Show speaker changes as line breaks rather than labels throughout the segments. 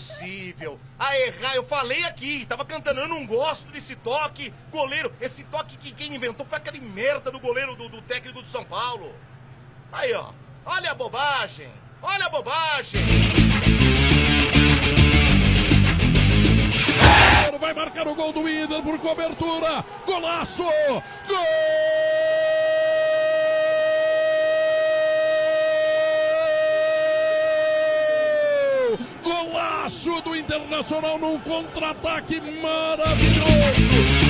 possível. A errar, eu falei aqui, tava cantando, eu não gosto desse toque. Goleiro, esse toque que quem inventou foi aquele merda do goleiro do, do técnico do São Paulo. Aí, ó, olha a bobagem, olha a bobagem.
Vai marcar o gol do Inter por cobertura. Golaço! Gol! Golaço do Internacional num contra-ataque maravilhoso.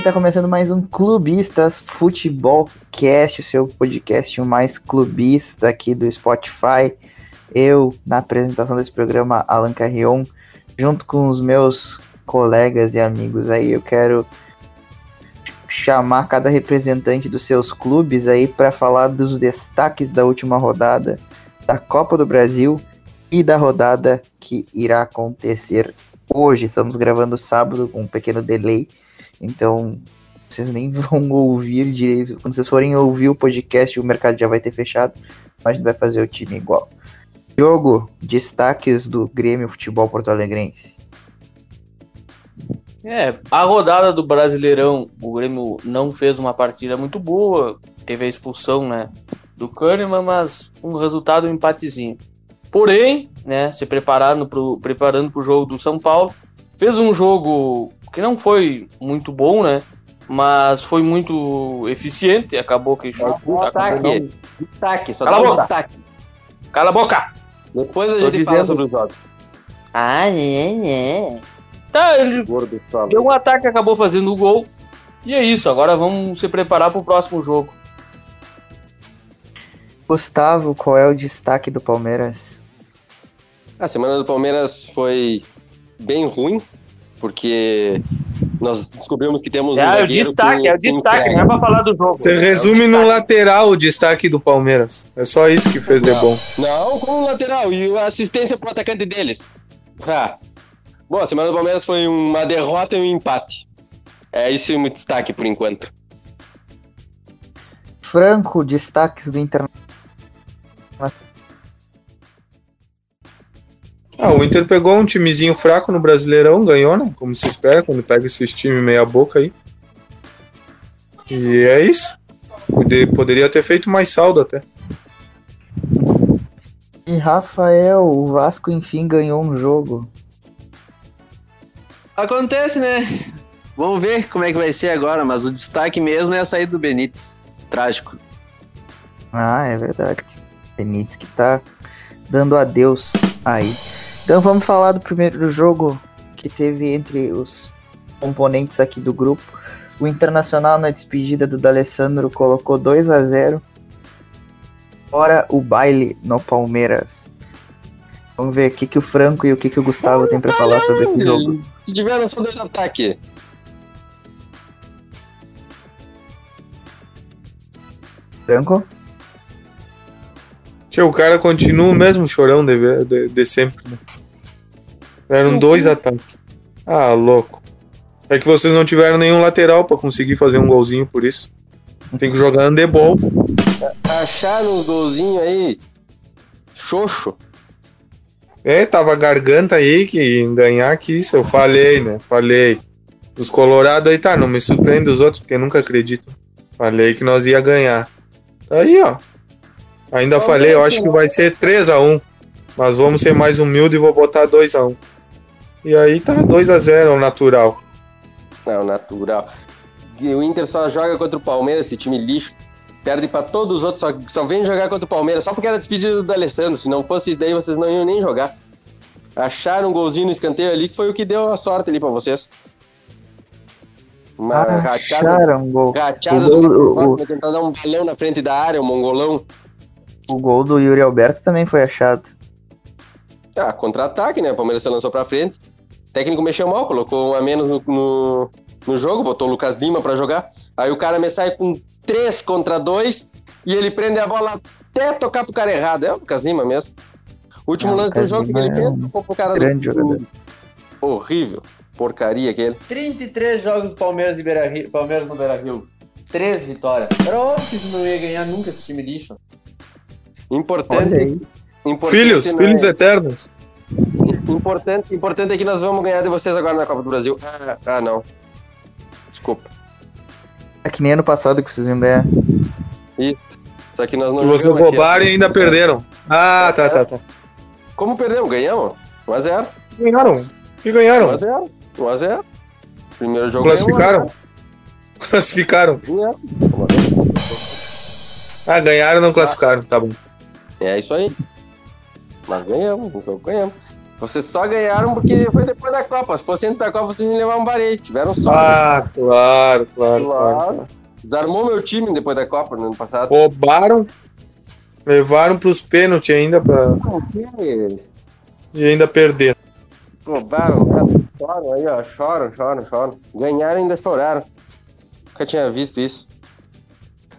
Aí tá começando mais um Clubistas Futebol Cast, o seu podcast mais clubista aqui do Spotify. Eu, na apresentação desse programa, Alan Carrion, junto com os meus colegas e amigos aí, eu quero chamar cada representante dos seus clubes aí para falar dos destaques da última rodada da Copa do Brasil e da rodada que irá acontecer hoje. Estamos gravando sábado com um pequeno delay então, vocês nem vão ouvir direito. Quando vocês forem ouvir o podcast, o mercado já vai ter fechado, mas gente vai fazer o time igual. Jogo, destaques do Grêmio Futebol Porto Alegrense.
É, a rodada do Brasileirão, o Grêmio não fez uma partida muito boa, teve a expulsão, né, do Kahneman, mas um resultado um empatezinho. Porém, né, se preparando para o jogo do São Paulo, fez um jogo que não foi muito bom, né? Mas foi muito eficiente, acabou que
chutou. Destaque, destaque, só
Cala
dá um
boca.
destaque.
Cala a boca!
Depois a
Tô
gente
dizendo.
fala sobre os jogos.
Ah, é, é. Tá, ele
Gordo
deu um ataque, acabou fazendo o gol. E é isso, agora vamos se preparar para o próximo jogo.
Gustavo, qual é o destaque do Palmeiras?
A semana do Palmeiras foi bem ruim, porque nós descobrimos que temos um
É, o destaque,
que-
é o
que
destaque,
entrega.
não é pra falar do jogo.
Você
É
resume no lateral o destaque do Palmeiras. É só isso que fez de bom.
Não, com o lateral e a assistência pro atacante deles. Ah. Bom, a semana do Palmeiras foi uma derrota e um empate. É isso o meu destaque por enquanto.
Franco, destaques do Internacional.
Ah, o Inter pegou um timezinho fraco no Brasileirão, ganhou, né? Como se espera quando pega esses times meia boca aí. E é isso. Pode- Poderia ter feito mais saldo até.
E Rafael, o Vasco enfim ganhou um jogo.
Acontece, né? Vamos ver como é que vai ser agora, mas o destaque mesmo é a saída do Benítez. Trágico.
Ah, é verdade. Benítez que tá dando adeus aí. Então vamos falar do primeiro jogo que teve entre os componentes aqui do grupo. O Internacional na despedida do D'Alessandro colocou 2 a 0 Fora o baile no Palmeiras. Vamos ver o que, que o Franco e o que, que o Gustavo tem pra falar sobre esse jogo.
Se tiveram só dois ataques.
Franco?
Tio, o cara continua o mesmo chorão de, de, de sempre, né? Eram dois ataques. Ah, louco. É que vocês não tiveram nenhum lateral pra conseguir fazer um golzinho por isso. Tem que jogar handebol.
Acharam uns golzinhos aí. Xoxo.
É, tava a garganta aí que ganhar que isso. Eu falei, né? Falei. Os colorados aí, tá, não me surpreende os outros, porque nunca acredito. Falei que nós ia ganhar. Aí, ó. Ainda falei, eu acho que vai ser 3x1. Mas vamos ser mais humilde e vou botar 2x1. E aí tá 2x0 ao natural.
Não, natural. E o Inter só joga contra o Palmeiras, esse time lixo. Perde pra todos os outros, só, só vem jogar contra o Palmeiras, só porque era despedido do Alessandro. Se não fosse isso daí, vocês não iam nem jogar. Acharam um golzinho no escanteio ali, que foi o que deu a sorte ali pra vocês. Uma rachada,
Acharam um gol.
rachada
o
do
gol- o-
Marcos, vai tentar dar um balão na frente da área, o mongolão.
O gol do Yuri Alberto também foi achado.
Ah, contra-ataque, né? O Palmeiras se lançou pra frente. O técnico mexeu mal, colocou um a menos no, no, no jogo, botou o Lucas Lima pra jogar. Aí o cara me sai com 3 contra 2 e ele prende a bola até tocar pro cara errado. É o Lucas Lima mesmo. O último
o
lance do jogo que ele
é um
tocou pro cara
grande
do...
jogador.
Horrível. Porcaria aquele.
33 jogos do Palmeiras, e Beira Palmeiras no Beira Rio. 3 vitórias. Era óbvio que não ia ganhar nunca esse time lixo.
Importante.
Olha aí.
importante
Filhos,
não
filhos
é-
eternos.
Importante, importante é que nós vamos ganhar de vocês agora na Copa do Brasil. Ah, ah, não. Desculpa.
É que nem ano passado que vocês iam ganhar.
Isso. Só que nós não
E vocês roubaram e ainda perderam. Ah, tá, tá, tá.
Como perdemos? Ganhamos? 1x0.
Ganharam. E ganharam.
1x0. 1x0. Primeiro jogo
Classificaram? Classificaram.
ganhamos, 1x0.
Ah, ganharam não classificaram. Tá bom.
É isso aí. Mas ganhamos, então ganhamos. Vocês só ganharam porque foi depois da Copa. Se fosse antes da Copa, vocês iam levar um vareio. Tiveram sorte.
Ah, claro, claro, claro.
claro. Desarmou meu time depois da Copa no ano passado.
Roubaram, levaram pros pênaltis ainda pra... e ainda perderam.
Roubaram, cara. choram aí, ó. Choram, choram, choram. Ganharam e ainda choraram. Nunca tinha visto isso.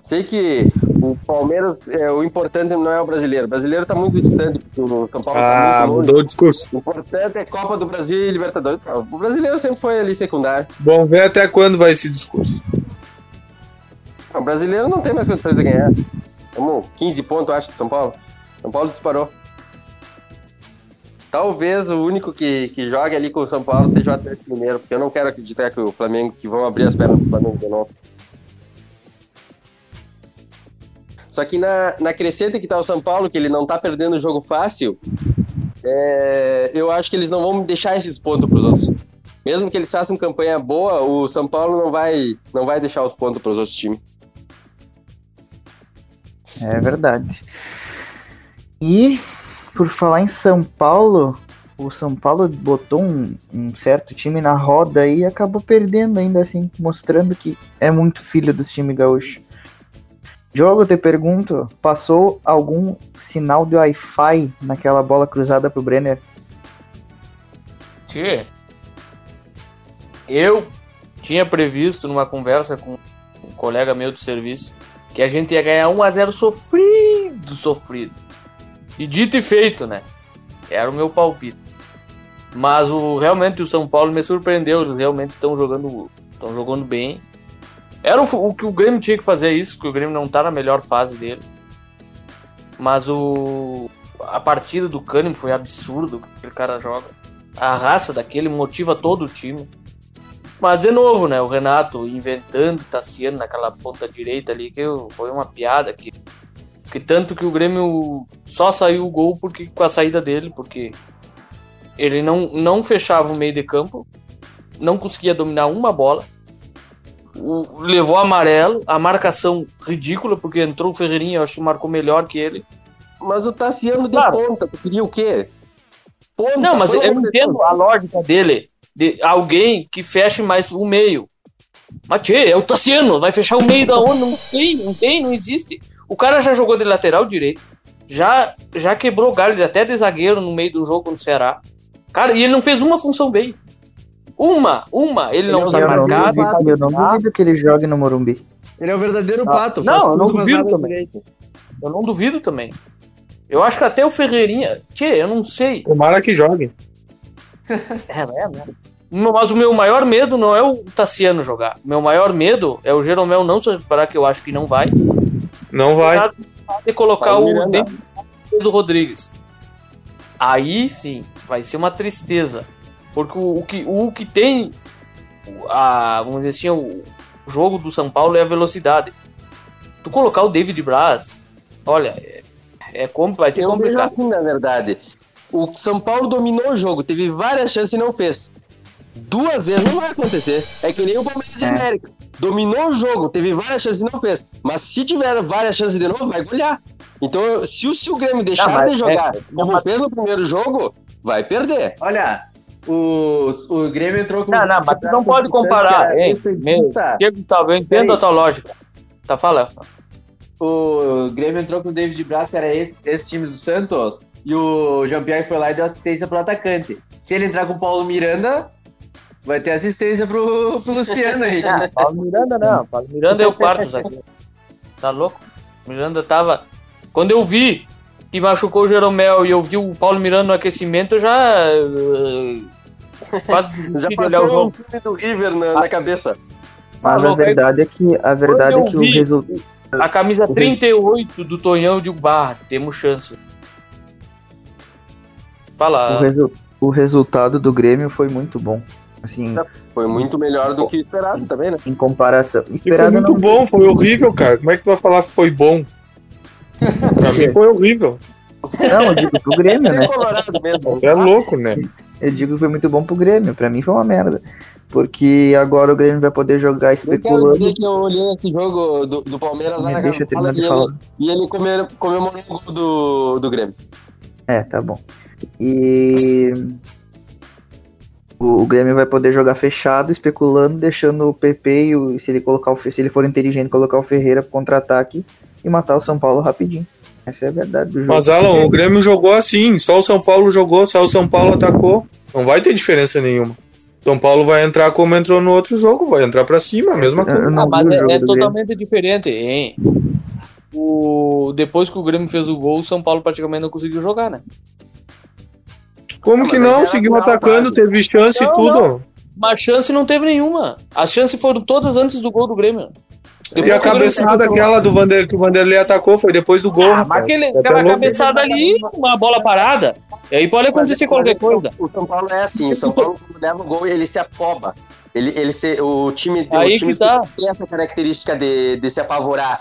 Sei que o Palmeiras, é, o importante não é o brasileiro. O brasileiro tá muito distante, porque o São Paulo
Ah,
tá muito longe.
mudou o discurso.
O importante é Copa do Brasil e Libertadores. O brasileiro sempre foi ali secundário.
Bom, ver até quando vai esse discurso.
O brasileiro não tem mais condições de ganhar. Estamos 15 pontos, acho, de São Paulo. São Paulo disparou. Talvez o único que, que jogue ali com o São Paulo seja o Atlético Mineiro, porque eu não quero acreditar que o Flamengo, que vão abrir as pernas do Flamengo de novo. Só que na, na crescente que tá o São Paulo, que ele não tá perdendo o jogo fácil, é, eu acho que eles não vão deixar esses pontos pros outros. Mesmo que eles façam campanha boa, o São Paulo não vai, não vai deixar os pontos pros outros times.
É verdade. E por falar em São Paulo, o São Paulo botou um, um certo time na roda e acabou perdendo ainda assim, mostrando que é muito filho dos times gaúchos. Eu te pergunto, passou algum sinal de Wi-Fi naquela bola cruzada pro Brenner?
Tchê, eu tinha previsto numa conversa com um colega meu do serviço que a gente ia ganhar 1x0 sofrido, sofrido. E dito e feito, né? Era o meu palpite. Mas o, realmente o São Paulo me surpreendeu. Eles realmente estão jogando, estão jogando bem. Era o, o que o Grêmio tinha que fazer isso, que o Grêmio não tá na melhor fase dele. Mas o a partida do Cânimo foi absurdo que aquele cara joga. A raça daquele motiva todo o time. Mas de novo, né? O Renato inventando Tassiano naquela ponta direita ali, que foi uma piada que que tanto que o Grêmio só saiu o gol porque com a saída dele, porque ele não, não fechava o meio de campo, não conseguia dominar uma bola. O, levou amarelo, a marcação ridícula, porque entrou o Ferreirinha, eu acho que marcou melhor que ele.
Mas o Tassiano de
Claro.
ponta, tu queria o quê? Ponta,
Não, mas eu entendo a lógica dele, de alguém que feche mais o meio. Mas, tchê, é o Tassiano, vai fechar o meio da onde? Não tem, não tem, não existe. O cara já jogou de lateral direito, já, já quebrou galho até de zagueiro no meio do jogo no Ceará. Cara, e ele não fez uma função bem. Uma, uma, ele não
Ele
sabe
eu, não
marcar.
duvido, eu não duvido que ele jogue no Morumbi.
Ele é o verdadeiro
Ah,
pato.
não, eu não duvido também.
direito.
Eu não duvido também. Eu acho que até o Ferreirinha. Tchê, eu não sei.
Tomara que jogue.
É, é, né? Mas o meu maior medo não é o Tassiano jogar. O meu maior medo é o Jeromel não se reparar que eu acho que não vai.
Não vai.
E colocar
Vai
o. David do Rodrigues. Aí sim, vai ser uma tristeza. Porque o, o que, o que tem, a, vamos dizer assim, o jogo do São Paulo é a velocidade. Tu colocar o David Braz, olha, é, é vai ser
Eu vejo
complicado.
assim, na verdade. O São Paulo dominou o jogo, teve várias chances e não fez. Duas vezes não vai acontecer. É que nem o Palmeiras e
É.
América. Dominou o jogo, teve várias chances e não fez. Mas se tiver várias chances de novo, vai golear. Então, se o, se o Grêmio deixar de jogar
é-
como fez no primeiro jogo, vai perder.
Olha, o, o Grêmio entrou com.
Não, não, mas tu não pode comparar. Ei, meu, Diego eu entendo
Peraí.
a tua lógica. Tá falando.
O Grêmio entrou com o David Braz, que era esse, esse time do Santos. e o Jean-Pierre foi lá e deu assistência pro atacante. Se ele entrar com o Paulo Miranda, vai ter assistência pro, pro Luciano aí.
Ah, Paulo Miranda não. Paulo Miranda é o quarto zagueiro. Tá louco? Miranda tava. Quando eu vi que machucou o Jeromel e eu vi o Paulo Miranda no aquecimento, eu já. eh, Quase
Já
o
passou o filme do River na, na cabeça.
Mas a verdade é que a verdade é que o resultado.
A camisa 38 do Tonhão de Barra, temos chance.
O,
Fala.
resu- o resultado do Grêmio foi muito bom. Assim,
Foi muito melhor do que esperado também, né?
em comparação.
E foi
Esperado
muito
não.
bom, foi horrível, cara. Como é que tu vai falar que foi bom? Pra mim foi horrível.
Não, eu digo pro Grêmio, né?
É.
É louco, né?
Eu digo que foi muito bom pro Grêmio. Pra mim foi uma merda. Porque agora o Grêmio vai poder jogar
Eu quero
especulando.
dizer que eu olhei esse jogo do, do Palmeiras lá na
deixa
casa e
falar.
ele, e ele comer- comemorou o gol do, do Grêmio.
É, tá bom. E o, o Grêmio vai poder jogar fechado, especulando, deixando o PP e o, se ele colocar o, se ele for inteligente, colocar o Ferreira pro contra-ataque e matar o São Paulo rapidinho. Essa é a verdade do jogo.
Mas, Alan, o Grêmio jogou assim. Só o São Paulo jogou, só o São Paulo atacou. Não vai ter diferença nenhuma. São Paulo vai entrar como entrou no outro jogo, vai entrar pra cima, a mesma
Eu
coisa.
não
Ah, mas é, é
Grêmio.
totalmente diferente, hein? O... Depois que o Grêmio fez o gol, o São Paulo praticamente não conseguiu jogar, né?
Como que
mas
não?
era
Seguiu atacando,
quase.
teve chance e
Não,
tudo.
Mas chance não teve nenhuma. As chances foram todas antes do gol do Grêmio.
E a cabeçada aquela do Vander, que o Vanderlei atacou foi depois do gol.
Ah, mas aquele,
Tá
aquela
louco.
cabeçada ali, uma bola parada. E aí pode acontecer qualquer
Mas
coisa.
O São Paulo é assim, o São Paulo quando leva o gol ele se afoba. Ele, ele se, o time,
Aí
o time
que tá.
tem essa característica de, de se apavorar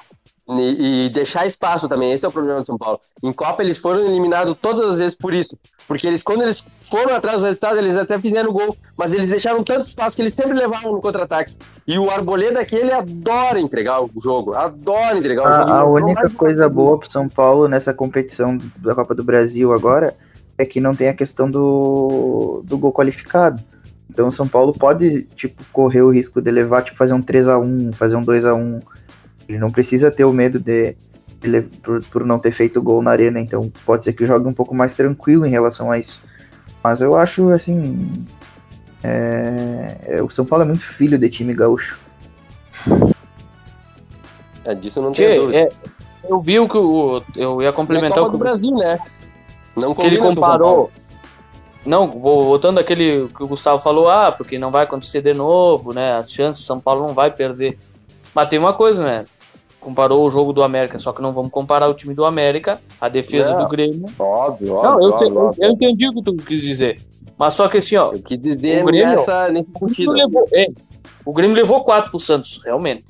e, e deixar espaço também. Esse é o problema do São Paulo. Em Copa eles foram eliminados todas as vezes por isso. Porque eles, quando eles foram atrás do resultado, eles até fizeram gol, mas eles deixaram tanto espaço que eles sempre levavam no contra-ataque. E o Arboleda aqui, ele adora entregar o jogo, adora entregar o jogo.
A, única coisa boa pro São Paulo nessa competição da Copa do Brasil agora é que não tem a questão do, do gol qualificado. Então o São Paulo pode, tipo, correr o risco de levar, tipo, fazer um 3 a 1 fazer um 2 a 1 Ele não precisa ter o medo de, de por, por não ter feito gol na arena, então pode ser que jogue um pouco mais tranquilo em relação a isso. Mas eu acho, assim, é, é, o São Paulo é muito filho de time gaúcho.
É, disso eu não tenho
Tchê,
dúvida.
é, eu vi o que o. Eu ia
É
complementar
Copa
o que
do
o
Brasil, né? Não
que ele comparou. Não, voltando àquele que o Gustavo falou, ah, porque não vai acontecer de novo, né? As chances, o São Paulo não vai perder. Mas tem uma coisa, né? Comparou o jogo do América, só que não vamos comparar o time do América, a defesa
Não.
do Grêmio.
Óbvio, óbvio.
Não, eu,
óbvio, óbvio.
eu entendi o que tu quis dizer. Mas só que assim, ó,
Eu quis dizer
O Grêmio-
nessa, nesse
o Grêmio
sentido.
levou, é, o Grêmio levou quatro pro Santos, realmente.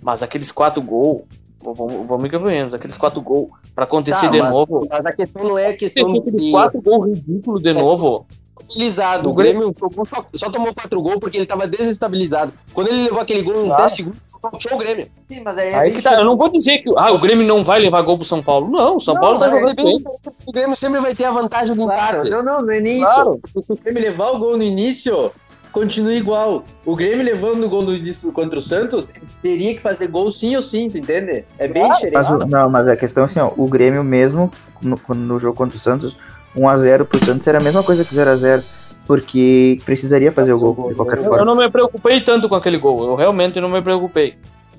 Mas aqueles quatro gols, vamos, vamos convenhamos, aqueles quatro gols pra acontecer
Tá,
de
mas,
novo.
mas a questão não é questão
aqueles
de
quatro gols ridículos de novo,
estabilizado.
O
Grêmio só, só tomou quatro gols porque ele tava desestabilizado. Quando ele levou aquele gol em
Claro.
10 segundos, puxou o Grêmio.
Sim, mas aí,
Aí que tá, eu não vou dizer que ah, o Grêmio não vai levar gol pro São Paulo. Não, o São
Não,
Paulo tá jogando bem.
O Grêmio sempre vai ter a vantagem do
Claro,
empate.
não, não, não é nem
Claro.
isso. Se o Grêmio levar o gol no início, continua igual. O Grêmio levando o gol no início contra o Santos, teria que fazer gol sim ou sim, tu entende? É bem
Claro,
diferente.
Mas, o- não, mas a questão é assim, ó, o Grêmio mesmo, no, no jogo contra o Santos, 1x0 pro Santos era a mesma coisa que 0x0, porque precisaria fazer o gol de qualquer forma.
eu não me preocupei tanto com aquele gol. Eu realmente não me preocupei.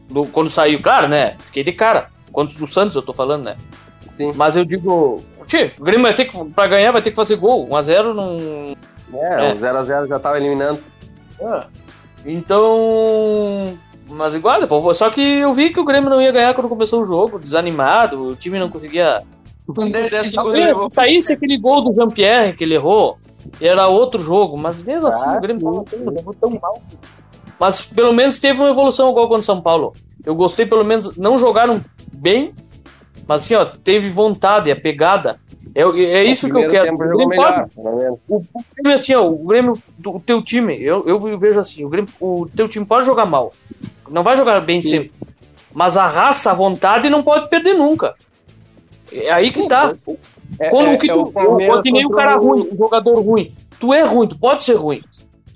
Do- quando saiu, claro, né? Fiquei de cara. Quanto do Santos eu tô falando, né?
Sim.
Mas eu digo, tio, o Grêmio vai ter que, pra ganhar, vai ter que fazer gol. 1x0 não.
É,
É.
o 0x0 já tava eliminando.
Ah. Então. Mas igual, só que eu vi que o Grêmio não ia ganhar quando começou o jogo, desanimado, o time não conseguia.
Com 10
Se saísse aquele gol do Jean-Pierre que ele errou, era outro jogo, mas mesmo assim o Grêmio tava tão, levou tão mal. Mas pelo menos teve uma evolução igual contra o São Paulo. Eu gostei, pelo menos, não jogaram bem, mas assim, ó, teve vontade, a pegada. É, é isso que eu quero. O Grêmio pode,
melhor, menos.
o, o Grêmio, assim, ó, o Grêmio, do- o teu time, eu, eu vejo assim, o, Grêmio, o teu time pode jogar mal. Não vai jogar bem sempre. Mas a raça, a vontade não pode perder nunca. É aí que tá.
É,
Quando
é-
que
é
tu,
o
que nem o cara
o-
ruim, um jogador ruim. Tu é ruim, tu pode ser ruim.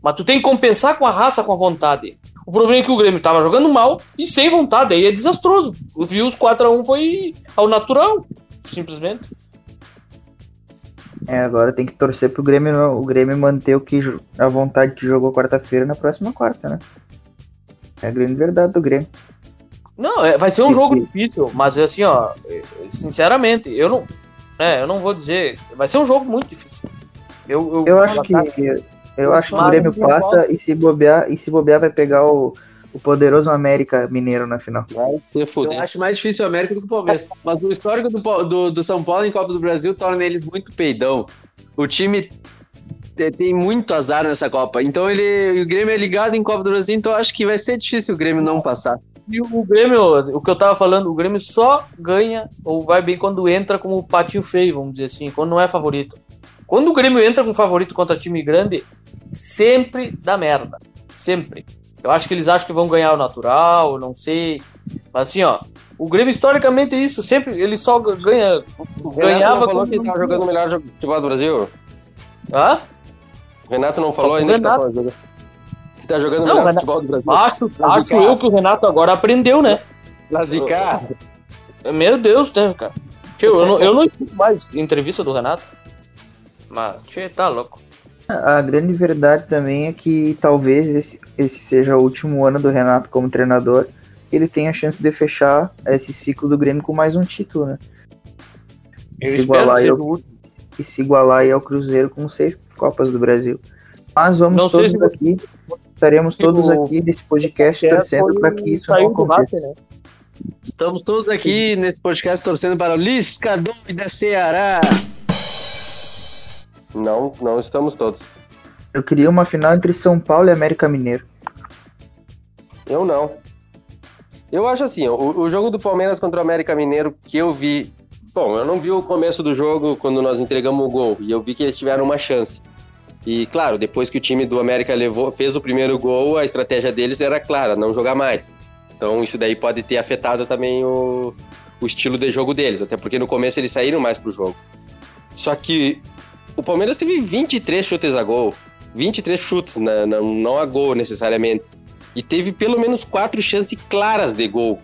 Mas tu tem que compensar com a raça, com a vontade. O problema é que o Grêmio tava jogando mal e sem vontade, aí é desastroso. Eu vi os 4x1 foi ao natural, simplesmente.
É, agora tem que torcer pro Grêmio, não- o Grêmio manter o que a vontade que jogou quarta-feira na próxima quarta, né? É a grande verdade do Grêmio.
Não, é- vai ser um jogo difícil, mas assim, ó, sinceramente, eu não, é, eu não vou dizer, vai ser um jogo muito difícil. Eu,
Eu acho que eu acho que o Grêmio passa e se bobear e se bobear vai pegar o, o poderoso América Mineiro na final.
Eu acho mais difícil o América do que o Palmeiras. Mas o histórico do, do, do São Paulo em Copa do Brasil torna eles muito peidão. O time te- tem muito azar nessa Copa. Então ele, o Grêmio é ligado em Copa do Brasil, então eu acho que vai ser difícil o Grêmio não passar.
E o Grêmio, o que eu tava falando, o Grêmio só ganha ou vai bem quando entra como patinho feio, vamos dizer assim, quando não é favorito. Quando o Grêmio entra com favorito contra time grande, sempre dá merda. Sempre. Eu acho que eles acham que vão ganhar o natural, não sei. Mas assim, ó, o Grêmio historicamente é isso, sempre ele só ganha.
O Renato
Ganhava quando
que tava jogando o melhor futebol do Brasil.
Hã?
O Renato não falou ainda
o
que tá,
Renato.
jogando- tá jogando o
Não,
melhor futebol do Brasil.
Acho, acho eu que o Renato agora aprendeu, né?
Pra zicar.
Meu Deus, né, cara? Tio, eu não, eu não escuto mais entrevista do Renato. Mas, tio, tá louco.
A grande verdade também é que talvez esse, esse seja o último ano do Renato como treinador. Ele tem a chance de fechar esse ciclo do Grêmio com mais um título, né?
Eu
se igualar ao, e se igualar aí ao Cruzeiro com seis Copas do Brasil. Mas vamos
Não
todos
se
aqui, estaremos
se
todos
o-
aqui nesse podcast
É,
torcendo para que isso não aconteça.
Racing, né?
Estamos todos aqui nesse podcast torcendo para o Lisca da Ceará.
Não, não estamos todos.
Eu queria uma final entre São Paulo e América Mineiro.
Eu não. Eu acho assim, o, o jogo do Palmeiras contra o América Mineiro que eu vi. Bom, eu não vi o começo do jogo quando nós entregamos o gol. E eu vi que eles tiveram uma chance. E claro, depois que o time do América levou, fez o primeiro gol, a estratégia deles era clara, não jogar mais. Então isso daí pode ter afetado também o, o estilo de jogo deles, até porque no começo eles saíram mais pro jogo. Só que o Palmeiras teve 23 chutes a gol. 23 chutes, na- na- não a gol necessariamente e teve pelo menos quatro chances claras de gol.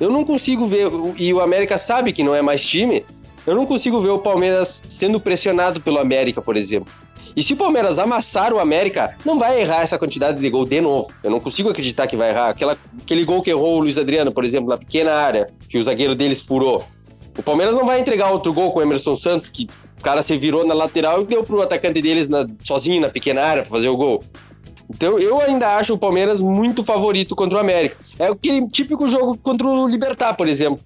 Eu não consigo ver, e o América sabe que não é mais time, eu não consigo ver o Palmeiras sendo pressionado pelo América, por exemplo. E se o Palmeiras amassar o América, não vai errar essa quantidade de gol de novo. Eu não consigo acreditar que vai errar. Aquela, aquele gol que errou o Luiz Adriano, por exemplo, na pequena área, que o zagueiro deles furou. O Palmeiras não vai entregar outro gol com o Emerson Santos, que o cara se virou na lateral e deu pro atacante deles na- sozinho na pequena área para fazer o gol. Então eu ainda acho o Palmeiras muito favorito contra o América. É aquele típico jogo contra o Libertar, por exemplo.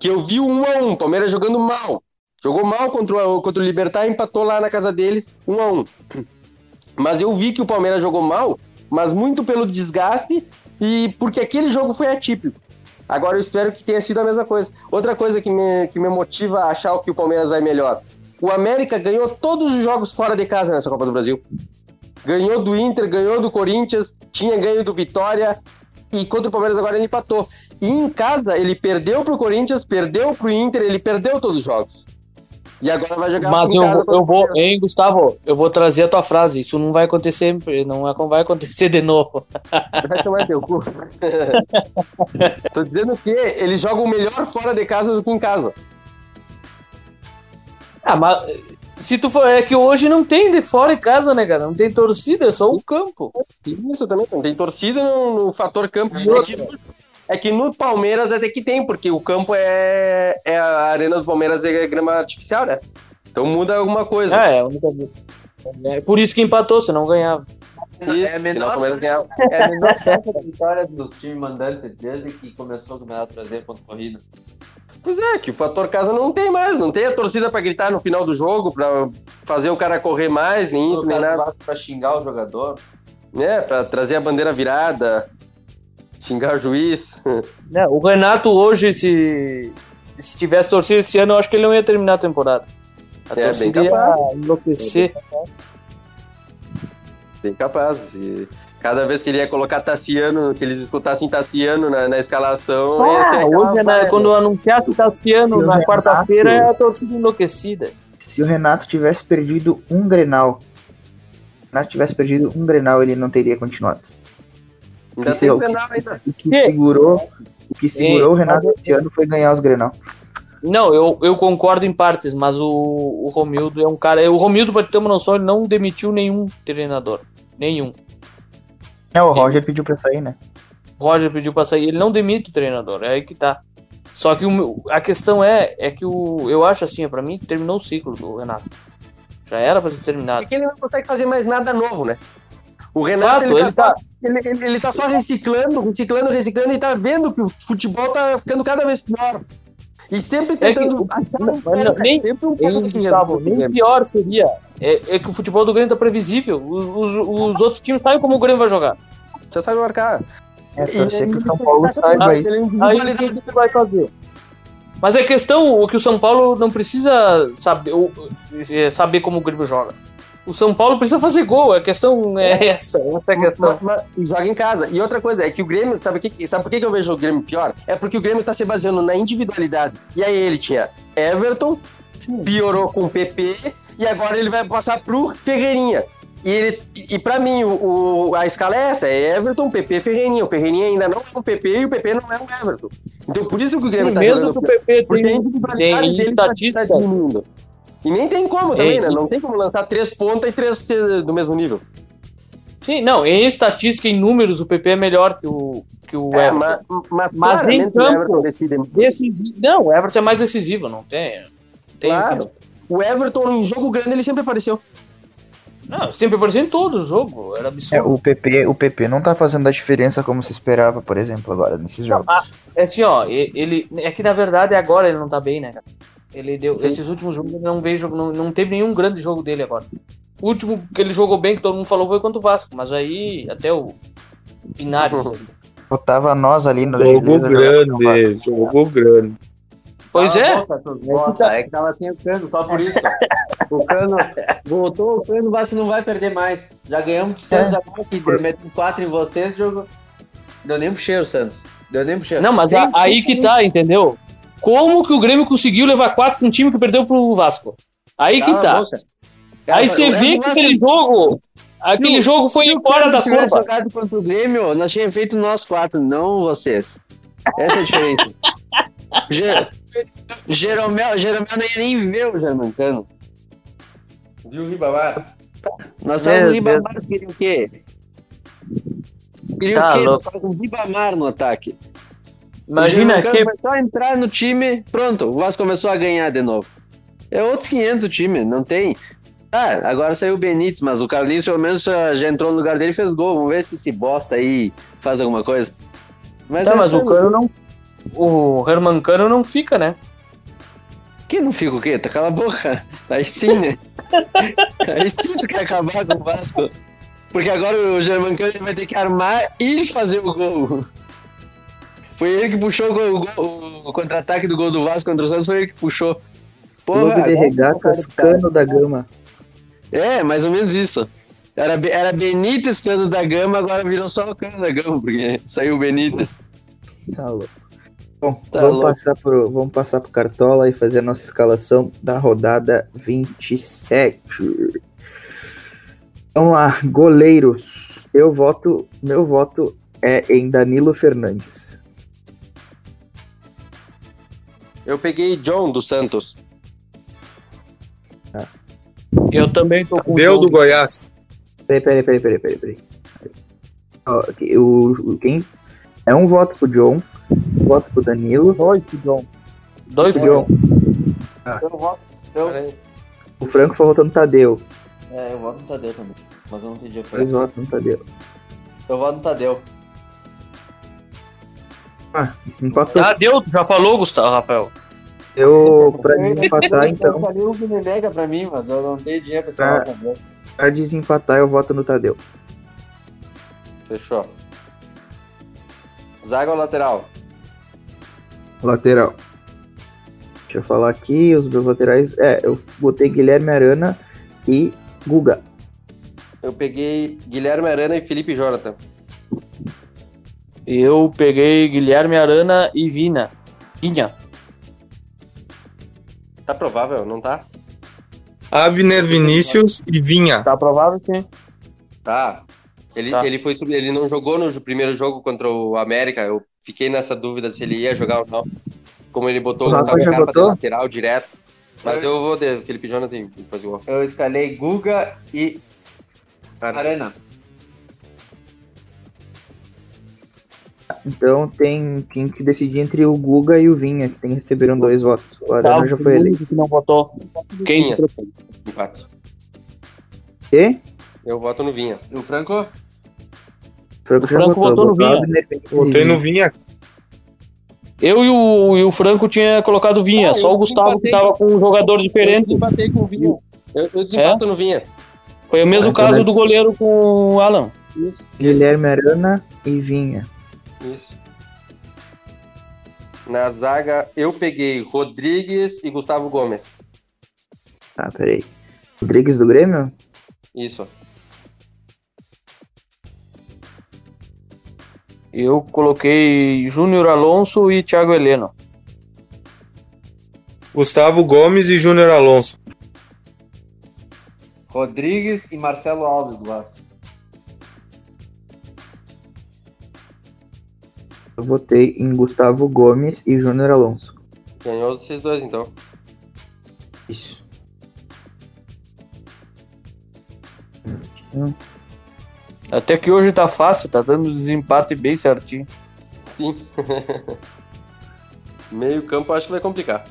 Que eu vi um a um, Palmeiras jogando mal. Jogou mal contra o, contra o Libertar e empatou lá na casa deles, um a um. Mas eu vi que o Palmeiras jogou mal, mas muito pelo desgaste e porque aquele jogo foi atípico. Agora eu espero que tenha sido a mesma coisa. Outra coisa que me, que me motiva a achar que o Palmeiras vai melhor. O América ganhou todos os jogos fora de casa nessa Copa do Brasil. Ganhou do Inter, ganhou do Corinthians, tinha ganho do Vitória e contra o Palmeiras agora ele empatou. E em casa ele perdeu pro Corinthians, perdeu pro Inter, ele perdeu todos os jogos. E agora vai jogar
Mas eu, eu vou,
Palmeiras.
hein, Gustavo, eu vou trazer a tua frase. Isso não vai acontecer, não é- vai acontecer de novo.
Vai tomar teu cu. Tô dizendo que eles jogam melhor fora de casa do que em casa.
Ah, mas se tu for, é que hoje não tem de fora de casa, né, cara? Não tem torcida, é só o campo.
Isso também, não tem torcida no, no fator campo.
E outra?
É que no Palmeiras até que tem, porque o campo é, é a arena do Palmeiras é grama artificial, né? Então muda alguma coisa.
Ah, é, a única. É por isso que empatou, senão ganhava.
Isso,
é
senão o
menor,
Palmeiras ganhava.
é a menor de vitória dos times mandantes desde que começou o Campeonato Brasileiro ponto corrida.
Pois é, que o fator casa não tem mais, não tem a torcida pra gritar no final do jogo, pra fazer o cara correr mais, nem isso, nem nada.
Pra xingar o jogador.
né? Pra trazer a bandeira virada, xingar o juiz.
Né, o Renato hoje, se, se tivesse torcido esse ano, eu acho que ele não ia terminar a temporada. A
É, bem
torcida ia
capaz.
enlouquecer.
Bem capaz. E cada vez que ele ia colocar Tassiano, que eles escutassem Tassiano na, na escalação, ia ser
Ah, hoje, né,
vibe.
quando anunciasse o Tassiano
Se
na
Renato-
quarta-feira, é a torcida enlouquecida.
Se o Renato tivesse perdido um Grenal, se o Renato tivesse perdido um Grenal, ele não teria continuado.
Ainda
que
tem
se-
Grenal ainda.
O que
Que?
segurou, o que segurou o Renato esse ano foi ganhar os Grenal.
Não, eu, eu concordo em partes, mas o, o Romildo é um cara. O Romildo, pra ter uma noção, ele não demitiu nenhum treinador. Nenhum.
Não, o Roger pediu pra sair, né?
O Roger pediu pra sair, ele não demite o treinador, é aí que tá. Só que o a questão é, é que o. Eu acho assim, pra mim, terminou o ciclo do Renato. Já era pra ter terminado.
Porque ele não consegue fazer mais nada novo, né? O Renato,
Fato,
ele, tá
ele
só,
tá-
ele, ele- ele tá só reciclando, reciclando, reciclando e tá vendo que o futebol tá ficando cada vez pior. E sempre
É que
tentando
o-
achar
não,
um
mas
cara,
não, nem-
sempre um
Gustavo,
o
nem pior seria. É, é que o futebol do Grêmio tá previsível. Os, os- os outros times sabem como o Grêmio vai jogar.
Já sabe marcar.
É,
E-
torcer que o São Paulo saiba aí.
É
Aí o que vai fazer? Mas a questão é que o São Paulo não precisa saber, o- é, saber como o Grêmio joga. O São Paulo precisa fazer gol. A questão é essa. Essa é a questão.
Mas- mas- joga em casa. E outra coisa é que o Grêmio, sabe, o que, sabe por que eu vejo o Grêmio pior? É porque o Grêmio tá se baseando na individualidade. E aí ele tinha Everton, piorou com o PP, e agora ele vai passar pro Ferreirinha. E, ele, e pra mim, o, o- a escala é essa: é Everton, PP, Ferreirinha. O Ferreirinha ainda não é um PP e o PP não é um Everton. Então por isso que o Grêmio tá
Mesmo
jogando
que o. PP
Porque a
tem,
individualidade
tem
E nem tem como também,
É,
né?
e-
Não tem como lançar três pontas e três do mesmo nível.
Sim, não, em estatística, em números, o PP é melhor que o, que o
É,
Everton.
mas, mas,
Mas
claramente
em
o
campo,
Everton decide.
Decisivo. Não, o Everton é mais decisivo, não tem. tem
Claro. O Everton em jogo grande ele sempre apareceu.
Não, sempre apareceu em todo o jogo. Era
É,
absurdo.
o PP, o PP não tá fazendo a diferença como se esperava, por exemplo, agora nesses jogos.
Ah, É assim, ó, ele. É que na verdade agora ele não tá bem, né, cara? Ele deu.
Sim.
Esses últimos jogos não veio, não, não teve nenhum grande jogo dele agora. O último que ele jogou bem, que todo mundo falou, foi contra o Vasco, mas aí até o Pinares.
Botava nós ali no
Jogou grande, jogou grande.
Pois é.
Nossa, é que tava sem o cano, só por isso. O cano voltou, o cano, o Vasco não vai perder mais. Já ganhamos de Santos
É.
agora, que metemos quatro em vocês, jogo. Deu nem pro cheiro, Santos. Deu nem pro cheiro.
Não, mas
Tem
a- aí que tá, entendeu? Como que o Grêmio conseguiu levar quatro com um time que perdeu pro Vasco? Aí que
Cala a
tá.
Cara,
Aí você
o
vê que aquele jogo. Aquele jogo foi
Se o
embora da
tivesse
curva.
jogado contra o Grêmio, nós tínhamos feito nós quatro, não vocês. Essa é a diferença. Ge- Jeromel, Jeromel não ia nem ver o Germancano.
Viu o Ribamar?
Nós
Meu
no Ribamar,
Deus.
queriam o quê? Queriam
Tá
o quê?
louco.
O Ribamar no ataque.
Imagina que.
Começou a entrar no time, pronto, o Vasco começou a ganhar de novo. É outros 500 o time, não tem. Ah, agora saiu o Benítez, mas o Carlinhos pelo menos já, já entrou no lugar dele e fez gol. Vamos ver se esse bosta aí faz alguma coisa. Mas,
Tá,
é
mas o Cano não. O Herman Cano não fica, né?
Que não fica o quê? Tá cala a boca. Aí sim, né? Aí sim tu quer acabar com o Vasco. Porque agora o Germancano vai ter que armar e fazer o gol. Foi ele que puxou o, gol- o contra-ataque do gol do Vasco contra o Santos, foi ele que puxou.
Clube de
agora
Regatas Cano da Gama.
É, mais ou menos isso. Era, era Benítez Cano da Gama, agora virou só o Cano da Gama, porque saiu o Benítez.
Tá louco. Bom,
Tá
vamos,
louco.
Passar pro, vamos passar pro Cartola e fazer a nossa escalação da rodada 27. Vamos lá, goleiros. Eu voto, meu voto é em Danilo Fernandes.
Eu peguei John do Santos.
Eu também tô com.
Deu do Goiás.
Peraí, peraí, peraí, peraí, peraí. peraí. O, quem, é um voto pro John, um voto pro Danilo,
Dois, John. Dois,
pro John.
Eu voto. Eu,
O Franco foi votando Tadeu.
é, eu voto no Tadeu também. Mas eu não entendi a
Dois votos no Tadeu.
Eu voto no Tadeu.
Ah, empatou.
Ah, deu, já falou, Gustavo, Rafael.
Eu, pra desempatar, então,
Eu falei o que me nega pra mim, mas eu não tenho dinheiro pra
Ah.
Tadeu.
pra desempatar, eu voto no Tadeu.
Fechou. Zaga ou lateral?
Lateral. Deixa eu falar aqui, os meus laterais. É, eu botei Guilherme Arana e Guga.
Eu peguei Guilherme Arana e Felipe Jonathan.
Eu peguei Guilherme Arana e Vina. Vinha.
Tá provável, não tá?
Avner Vinícius e Vinha.
Tá provável sim.
Tá. Ele,
Tá.
ele, foi, ele não jogou no primeiro jogo contra o América. Eu fiquei nessa dúvida se ele ia jogar ou não. como ele botou
O
Gustavo Scarpa de lateral direto. Mas eu vou de Felipe Jonathan e fazer o gol.
Eu escalei Guga e Arana.
Então tem, tem que decidir entre o Guga e o Vinha, que tem, receberam dois votos. O Arana já foi eleito.
que não votou. Quem que
Empate.
E?
Eu voto no Vinha.
E o Franco?
Franco
O
já
Franco votou no Vinha.
E
Botei no
Vinha.
Eu e o, e o Franco tinha colocado Vinha,
Ah,
só
eu
o Gustavo que tava com um jogador
Eu
diferente.
empatei com o Vinha. Eu, eu desempato no Vinha.
Foi o mesmo
Ah, então
caso
deve-
do goleiro com o Alan.
Isso.
Guilherme Arana e Vinha.
Isso. Na zaga, eu peguei Rodrigues e Gustavo Gomes.
Tá, peraí. Rodrigues do Grêmio?
Isso.
Eu coloquei Júnior Alonso e Thiago Heleno.
Gustavo Gomes e Júnior Alonso.
Rodrigues e Marcelo Alves do Vasco.
Eu votei em Gustavo Gomes e Júnior Alonso.
Ganhou esses dois, então.
Isso.
Até que hoje tá fácil, tá dando desempate bem certinho.
Sim. Meio campo acho que vai complicar.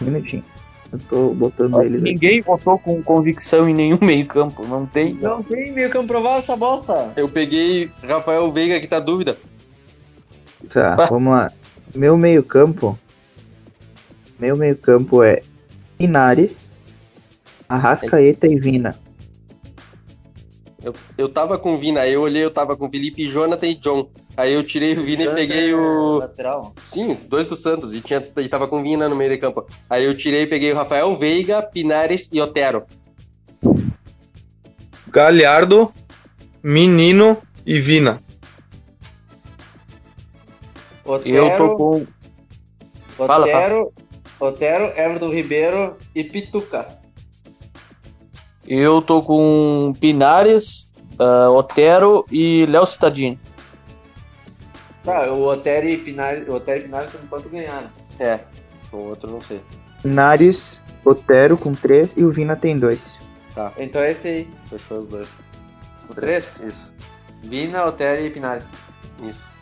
Um minutinho. Eu tô botando eles aqui.
Ninguém votou com convicção em nenhum meio-campo, não tem.
Não tem meio campo provável essa bosta.
Eu peguei Rafael Veiga, que tá dúvida.
Tá,
Vai.
vamos lá. Meu meio campo. Meu meio campo é Pinares, Arrascaeta e Vina.
Eu, eu tava com Vina, aí eu olhei, eu tava com Felipe, Jonathan e John. Aí eu tirei o Vina e peguei o.
Lateral.
Sim, dois do Santos. E, tinha, e tava com Vina no meio de campo. Aí eu tirei e peguei o Rafael Veiga, Pinares e Otero.
Galhardo, Menino e Vina.
Otero,
Eu tô com. Fala,
Otero, Otero, Everton Ribeiro e Pituca.
Eu tô com Pinares, ah, Otero e Léo Cittadini.
Tá, o Otero e Pinares, o Otero e Pinares por enquanto ganharam.
É, o outro não sei.
Pinares, Otero com três e o Vina tem dois.
Então é esse aí.
Fechou os dois.
Os três?
Isso,
Vina, Otero e Pinares.
isso.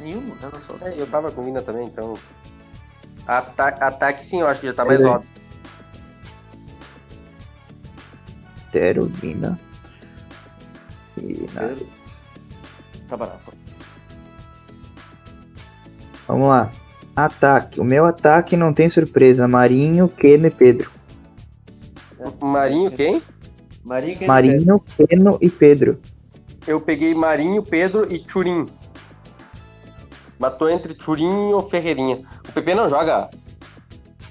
Nenhum, eu não sou.
É, eu tava com o Vina também, então. Ata ataque sim, eu acho que já tá mais óbvio.
Otero, Vina. Pinares.
Tá barato.
Vamos lá. Ataque. O meu ataque não tem surpresa. Marinho, Keno e Pedro.
Marinho, quem?
Marinho, quem
Marinho, Keno e Pedro.
Eu peguei Marinho, Pedro e Turim. Matou entre Turim ou Ferreirinha. O PP não joga,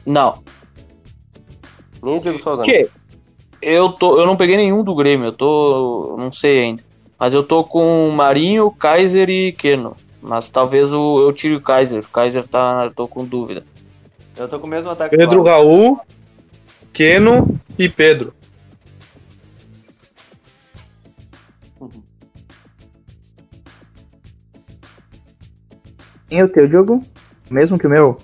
Não.
nem o Diego Souza. né?
Eu, tô, eu não peguei nenhum do Grêmio, eu tô. Não sei ainda. Mas eu tô com Marinho, Kaiser e Keno. Mas talvez o, eu tire o Kaiser. O Kaiser tá. Eu tô com dúvida.
Eu tô com o mesmo ataque.
Pedro. Raul, Keno e Pedro.
Quem é o teu, Diogo? Mesmo que o meu?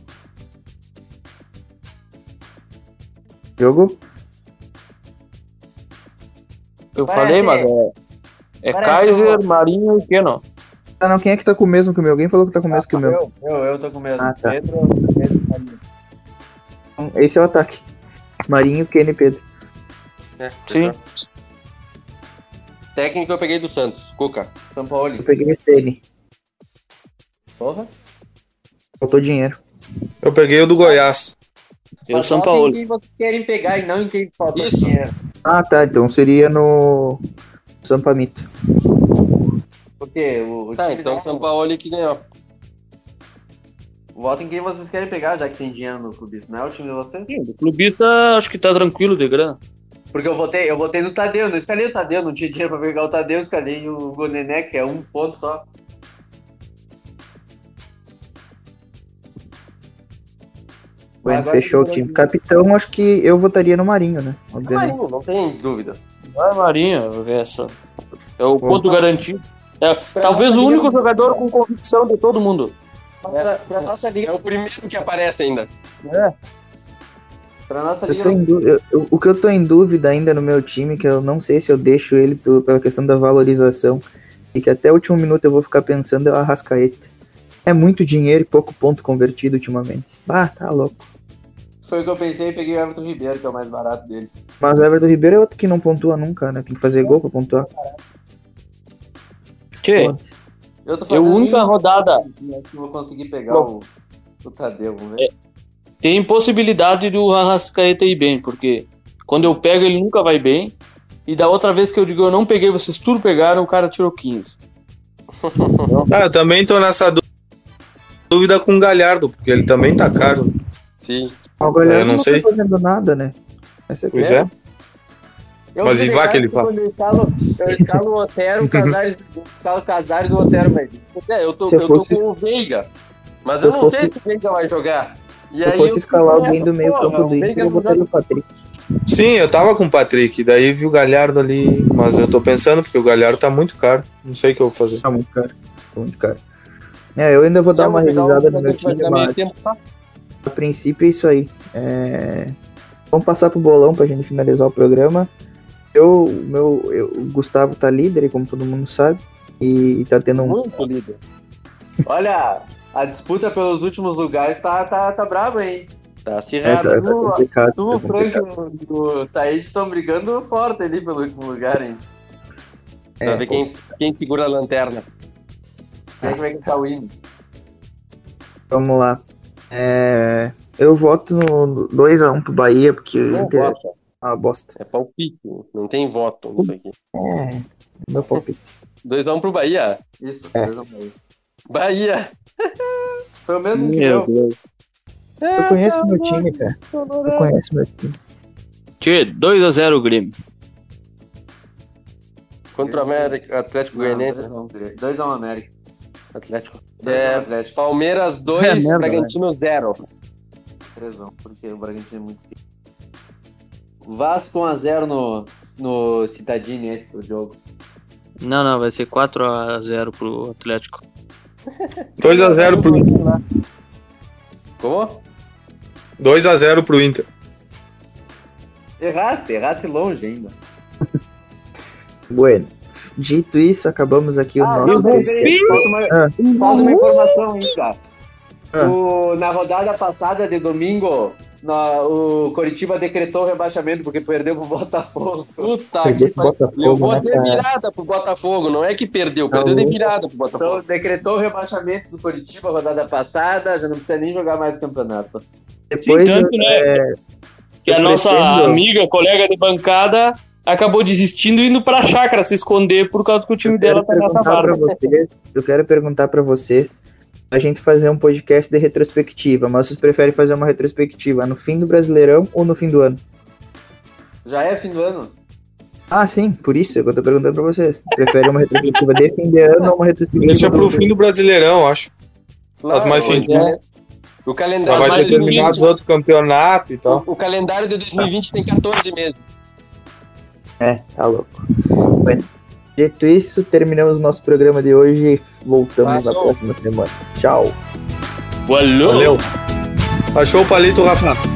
Diogo?
Eu
Parece-
falei, mas é. É
parece
Kaiser, Marinho e Keno.
Ah, não. Quem é que tá com o mesmo que o meu? Alguém falou que tá com o mesmo que o meu.
Eu, eu, eu tô com o mesmo.
Ah, tá.
Pedro, Pedro e Marinho.
Então, Esse é o ataque. Marinho, Keno e Pedro.
É,
Sim.
Técnico eu peguei do Santos, Cuca.
São Paulo.
Eu peguei esse ele.
Porra.
Faltou dinheiro.
Eu peguei o do Goiás.
Eu São Paulo.
em quem vocês querem pegar e não em quem falta
Isso.
dinheiro.
Ah, tá. Então seria no Sampamito.
Porque o, o
Tá, então
dá-
São Paulo que ganhou.
Votem em quem vocês querem pegar, já que tem dinheiro no clubismo. Não é o time de vocês?
Sim, o clubista acho que tá tranquilo de grana.
Porque eu votei, eu votei no Tadeu, não escalei o Tadeu, não tinha dinheiro pra pegar o Tadeu, escalei o Gonené, que é um ponto só.
Bueno,
Agora
fechou o time. Capitão, acho que eu votaria no Marinho, né? Obviamente.
Marinho, não tem dúvidas.
Vai, Marinho, eu ver essa. É o ponto garantido. É, talvez o único jogador com convicção de todo mundo.
Pra, pra nossa
É
liga.
o primeiro que aparece ainda.
Pra nossa
Eu
liga.
eu- o que eu tô em dúvida ainda no meu time, que eu não sei se eu deixo ele pelo- pela questão da valorização, e que até o último minuto eu vou ficar pensando, é o Arrascaeta. É muito dinheiro e pouco ponto convertido ultimamente. Ah, tá louco.
Foi o que eu pensei e peguei o Everton Ribeiro, que é o mais barato dele.
Mas o Everton Ribeiro é outro que não pontua nunca, né? Tem que fazer gol pra pontuar.
Tchê,
Foda.
Eu tô
eu
fazendo
única
isso,
rodada.
Que eu vou conseguir pegar o, o Tadeu, vamos ver.
Tem possibilidade do Arrascaeta ir bem, porque quando eu pego ele nunca vai bem. E da outra vez que eu digo eu não peguei, vocês tudo pegaram, o cara tirou 15.
Ah, eu também tô nessa dú- dúvida com o Galhardo, porque ele também tá caro.
Sim.
O Galhardo
Eu não
não
sei.
tá fazendo nada, né? Essa
Pois
é.
é.
Eu
Mas e vá que ele faz.
Eu escalo, eu escalo o Otero, o Casares, escalo o Casares do Otero, velho.
É, eu tô,
Se eu
eu tô
fosse-
com o Veiga. Mas
Se
eu
eu
não
fosse-
sei se o Veiga vai jogar. E
Se eu
aí
fosse
eu
escalar
fico
alguém do meio campo do Inter, eu
não
botaria o Patrick.
Sim, eu tava com o Patrick, daí vi o Galhardo ali, mas eu tô pensando, porque o Galhardo tá muito caro. Não sei o que eu vou fazer.
Tá muito caro. Tá muito caro. É, eu ainda vou dar
Eu
uma
vou
revisada no meu time, mas
tempo, tá?
A princípio é isso aí. É, Vamos passar pro bolão pra gente finalizar o programa. Eu, o meu, eu- o Gustavo tá líder, como todo mundo sabe. E tá tendo um.
Muito líder. Olha, a disputa pelos últimos lugares tá, tá, tá brava, hein?
Tá
É,
acirrado.
tá, tá complicado.
Tu,
tá
o Frank e o o Said estão brigando forte ali pelo último lugar, hein?
Pra
É,
ver quem, quem segura a lanterna.
Quem é que vai cantar o hino?
Vamos lá. É, Eu voto no 2x1 pro Bahia, porque o
Não
Inter é
vota.
uma bosta.
É palpite. Não tem voto nisso aqui.
É, meu palpite.
2x1 pro Bahia.
Isso,
É.
dois a um aí.
Bahia.
Foi o mesmo que
Meu
eu.
Deus.
Eu conheço meu time, cara. Eu conheço meu time.
Tchê, 2x0 Grêmio.
Contra o América, Atlético Goianiense.
2x1 América.
Atlético.
2x1
É,
Atlético.
Palmeiras 2,
É
Bragantino 0.
3x1, porque o Bragantino é muito. Vasco 1x0 no, no Citadini, esse do jogo.
Não, não, vai ser 4x0 pro Atlético.
2x0 pro Inter.
Como?
2x0 pro Inter.
Erraste, erraste longe ainda.
Bueno. Dito isso, acabamos aqui o nosso.
falta uma,
Ah.
falta uma informação aí, cara.
Ah.
O- na rodada passada de domingo, na- o Coritiba decretou o rebaixamento porque perdeu pro Botafogo.
Puta
Perdeu
que pariu.
Botafogo,
Eu vou
né,
de virada pro Botafogo. Não é que perdeu, perdeu de virada pro Botafogo.
Então, decretou o rebaixamento do Coritiba rodada passada, já não precisa nem jogar mais o campeonato.
Depois,
Sim, tanto, né?
é,
Que a nossa amiga, colega de bancada, acabou desistindo e indo pra chácara se esconder por causa que o time dela tá
pra
barra.
vocês. Eu quero perguntar pra vocês a gente fazer um podcast de retrospectiva, mas vocês preferem fazer uma retrospectiva no fim do Brasileirão ou no fim do ano?
Já é fim do ano?
Ah, sim, por isso que eu tô perguntando pra vocês. Preferem uma retrospectiva de fim de ano ou uma retrospectiva
Deixa pro fim do Brasileirão, acho. Faz mais
pois
sentido.
é. O
Já
calendário,
vai
mais
ter terminado os outros campeonatos e tal.
o, o calendário de 2020 tem 14 meses.
É, tá louco. Bueno, dito isso, terminamos nosso programa de hoje e voltamos na
Falou.
próxima semana. Tchau.
Valeu!
Valeu. Achou o palito, Rafa?